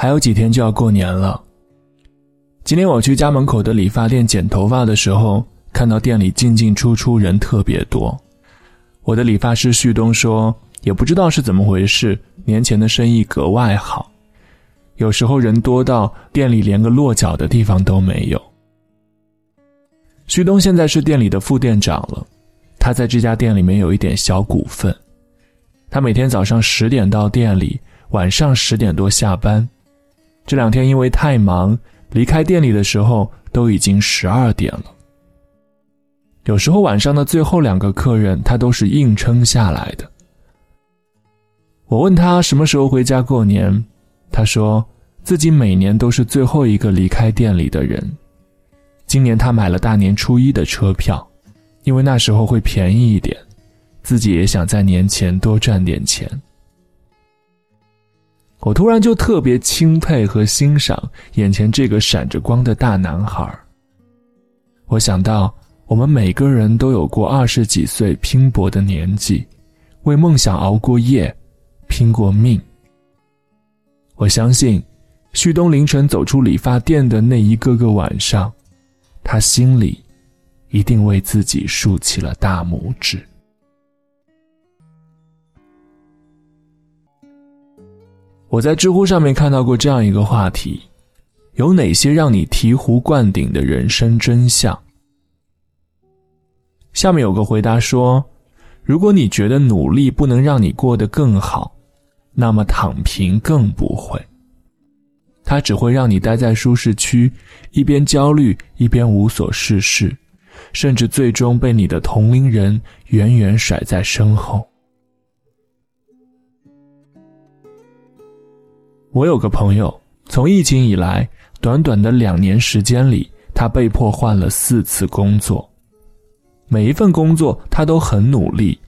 还有几天就要过年了。今天我去家门口的理发店剪头发的时候，看到店里进进出出人特别多。我的理发师旭东说，也不知道是怎么回事，年前的生意格外好，有时候人多到店里连个落脚的地方都没有。旭东现在是店里的副店长了，他在这家店里面有一点小股份。他每天早上十点到店里，晚上十点多下班。这两天因为太忙，离开店里的时候都已经十二点了。有时候晚上的最后两个客人，他都是硬撑下来的。我问他什么时候回家过年，他说自己每年都是最后一个离开店里的人。今年他买了大年初一的车票，因为那时候会便宜一点。自己也想在年前多赚点钱。我突然就特别钦佩和欣赏眼前这个闪着光的大男孩。我想到，我们每个人都有过二十几岁拼搏的年纪，为梦想熬过夜，拼过命。我相信，旭东凌晨走出理发店的那一个个晚上，他心里一定为自己竖起了大拇指。我在知乎上面看到过这样一个话题：有哪些让你醍醐灌顶的人生真相？下面有个回答说：如果你觉得努力不能让你过得更好，那么躺平更不会。它只会让你待在舒适区，一边焦虑一边无所事事，甚至最终被你的同龄人远远甩在身后。我有个朋友，从疫情以来，短短的两年时间里，他被迫换了四次工作。每一份工作他都很努力，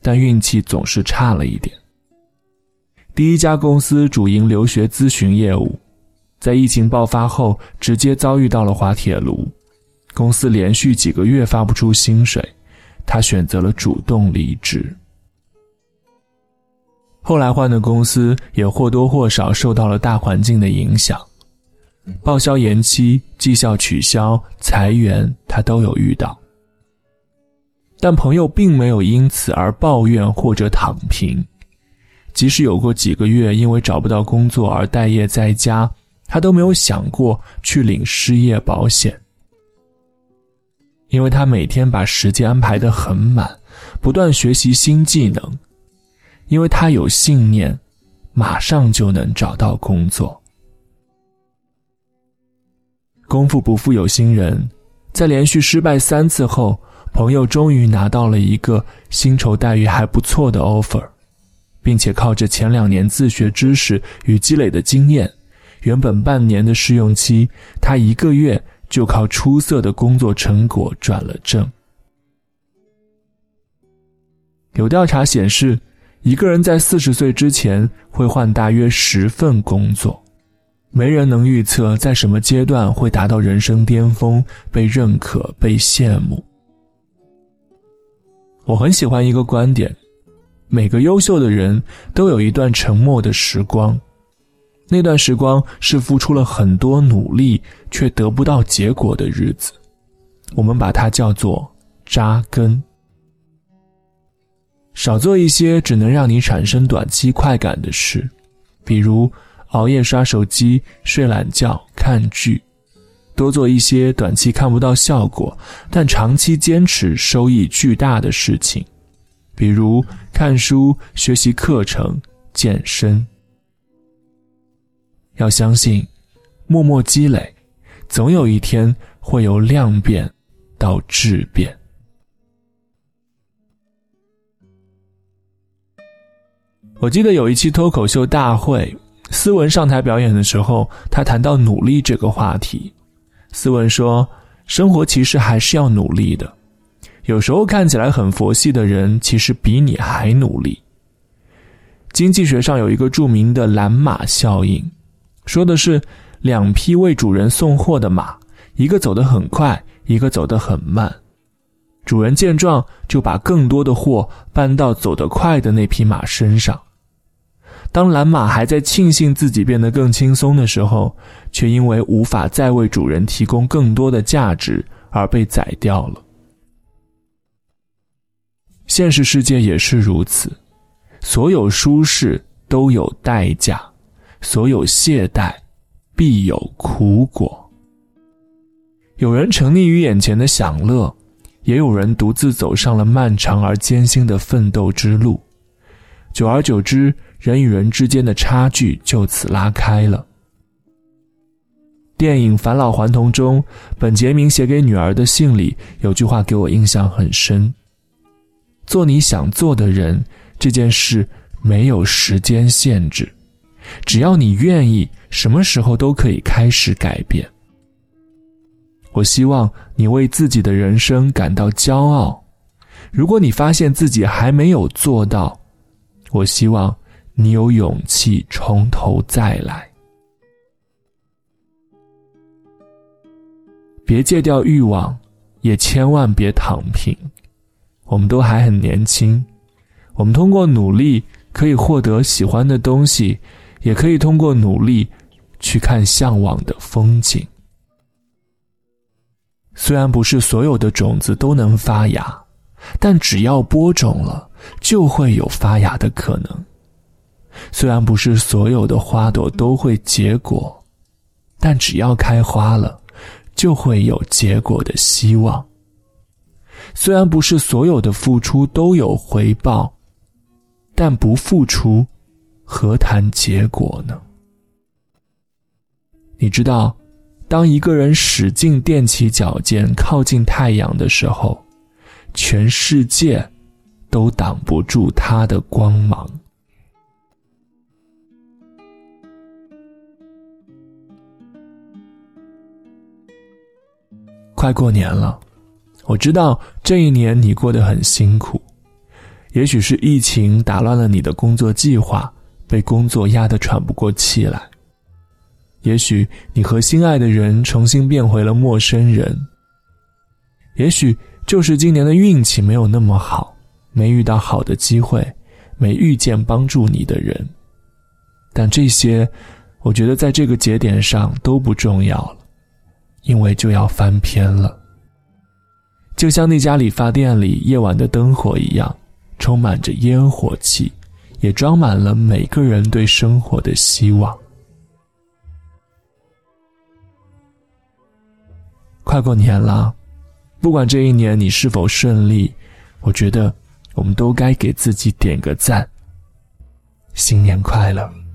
但运气总是差了一点。第一家公司主营留学咨询业务，在疫情爆发后，直接遭遇到了滑铁卢，公司连续几个月发不出薪水，他选择了主动离职。后来换的公司也或多或少受到了大环境的影响，报销延期、绩效取消、裁员，他都有遇到。但朋友并没有因此而抱怨或者躺平，即使有过几个月因为找不到工作而待业在家，他都没有想过去领失业保险，因为他每天把时间安排得很满，不断学习新技能。因为他有信念，马上就能找到工作。功夫不负有心人，在连续失败三次后，朋友终于拿到了一个薪酬待遇还不错的 offer，并且靠着前两年自学知识与积累的经验，原本半年的试用期，他一个月就靠出色的工作成果转了正。有调查显示。一个人在四十岁之前会换大约十份工作，没人能预测在什么阶段会达到人生巅峰，被认可、被羡慕。我很喜欢一个观点：每个优秀的人都有一段沉默的时光，那段时光是付出了很多努力却得不到结果的日子，我们把它叫做扎根。少做一些只能让你产生短期快感的事，比如熬夜刷手机、睡懒觉、看剧；多做一些短期看不到效果，但长期坚持收益巨大的事情，比如看书、学习课程、健身。要相信，默默积累，总有一天会由量变到质变。我记得有一期脱口秀大会，斯文上台表演的时候，他谈到努力这个话题。斯文说：“生活其实还是要努力的，有时候看起来很佛系的人，其实比你还努力。”经济学上有一个著名的蓝马效应，说的是两匹为主人送货的马，一个走得很快，一个走得很慢。主人见状，就把更多的货搬到走得快的那匹马身上。当蓝马还在庆幸自己变得更轻松的时候，却因为无法再为主人提供更多的价值而被宰掉了。现实世界也是如此，所有舒适都有代价，所有懈怠必有苦果。有人沉溺于眼前的享乐，也有人独自走上了漫长而艰辛的奋斗之路。久而久之，人与人之间的差距就此拉开了。电影《返老还童》中，本杰明写给女儿的信里有句话给我印象很深：“做你想做的人，这件事没有时间限制，只要你愿意，什么时候都可以开始改变。”我希望你为自己的人生感到骄傲。如果你发现自己还没有做到，我希望你有勇气从头再来。别戒掉欲望，也千万别躺平。我们都还很年轻，我们通过努力可以获得喜欢的东西，也可以通过努力去看向往的风景。虽然不是所有的种子都能发芽，但只要播种了，就会有发芽的可能。虽然不是所有的花朵都会结果，但只要开花了，就会有结果的希望。虽然不是所有的付出都有回报，但不付出，何谈结果呢？你知道？当一个人使劲踮起脚尖靠近太阳的时候，全世界都挡不住他的光芒。快过年了，我知道这一年你过得很辛苦，也许是疫情打乱了你的工作计划，被工作压得喘不过气来。也许你和心爱的人重新变回了陌生人。也许就是今年的运气没有那么好，没遇到好的机会，没遇见帮助你的人。但这些，我觉得在这个节点上都不重要了，因为就要翻篇了。就像那家理发店里夜晚的灯火一样，充满着烟火气，也装满了每个人对生活的希望。快过年了，不管这一年你是否顺利，我觉得我们都该给自己点个赞。新年快乐！